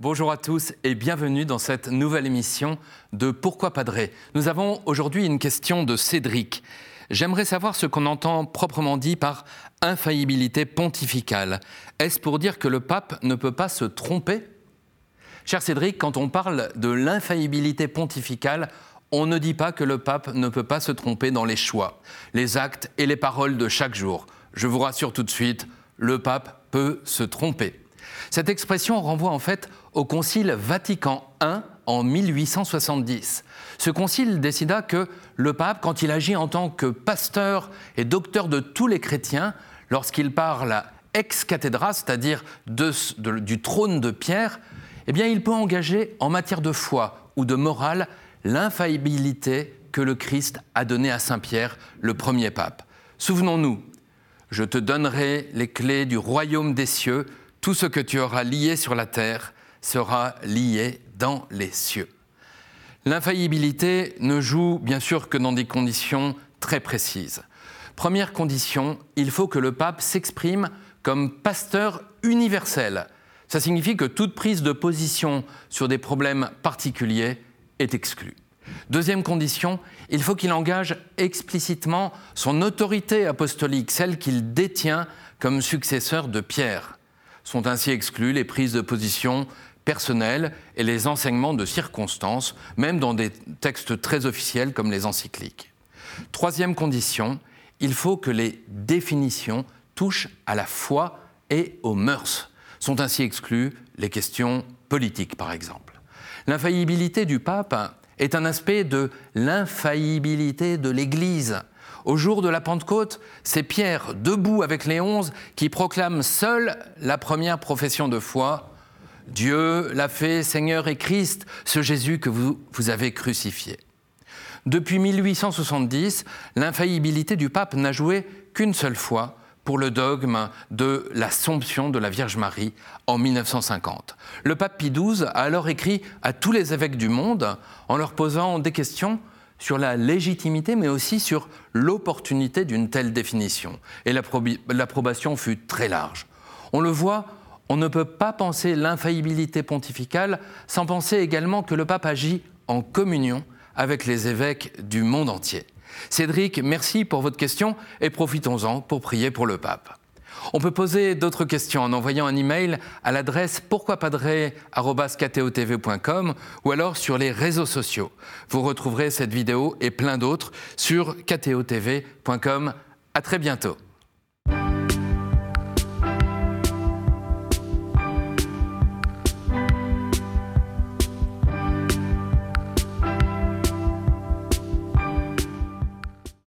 Bonjour à tous et bienvenue dans cette nouvelle émission de Pourquoi Padré Nous avons aujourd'hui une question de Cédric. J'aimerais savoir ce qu'on entend proprement dit par infaillibilité pontificale. Est-ce pour dire que le pape ne peut pas se tromper? Cher Cédric, quand on parle de l'infaillibilité pontificale, on ne dit pas que le pape ne peut pas se tromper dans les choix, les actes et les paroles de chaque jour. Je vous rassure tout de suite, le pape peut se tromper. Cette expression renvoie en fait au Concile Vatican I en 1870. Ce concile décida que le pape, quand il agit en tant que pasteur et docteur de tous les chrétiens, lorsqu'il parle ex cathedra, c'est-à-dire du trône de Pierre, eh bien, il peut engager en matière de foi ou de morale l'infaillibilité que le Christ a donnée à Saint Pierre, le premier pape. Souvenons-nous, je te donnerai les clés du royaume des cieux, tout ce que tu auras lié sur la terre sera lié dans les cieux. L'infaillibilité ne joue bien sûr que dans des conditions très précises. Première condition, il faut que le pape s'exprime comme pasteur universel. Ça signifie que toute prise de position sur des problèmes particuliers est exclue. Deuxième condition, il faut qu'il engage explicitement son autorité apostolique, celle qu'il détient comme successeur de Pierre. Sont ainsi exclus les prises de position personnels et les enseignements de circonstances, même dans des textes très officiels comme les encycliques. Troisième condition, il faut que les définitions touchent à la foi et aux mœurs. Sont ainsi exclues les questions politiques, par exemple. L'infaillibilité du pape est un aspect de l'infaillibilité de l'Église. Au jour de la Pentecôte, c'est Pierre, debout avec les onze, qui proclame seul la première profession de foi Dieu l'a fait Seigneur et Christ, ce Jésus que vous, vous avez crucifié. Depuis 1870, l'infaillibilité du pape n'a joué qu'une seule fois pour le dogme de l'Assomption de la Vierge Marie en 1950. Le pape Pie XII a alors écrit à tous les évêques du monde en leur posant des questions sur la légitimité, mais aussi sur l'opportunité d'une telle définition. Et l'approbation fut très large. On le voit on ne peut pas penser l'infaillibilité pontificale sans penser également que le pape agit en communion avec les évêques du monde entier. Cédric, merci pour votre question et profitons-en pour prier pour le pape. On peut poser d'autres questions en envoyant un email à l'adresse pourquoipadré.com ou alors sur les réseaux sociaux. Vous retrouverez cette vidéo et plein d'autres sur ktotv.com. À très bientôt.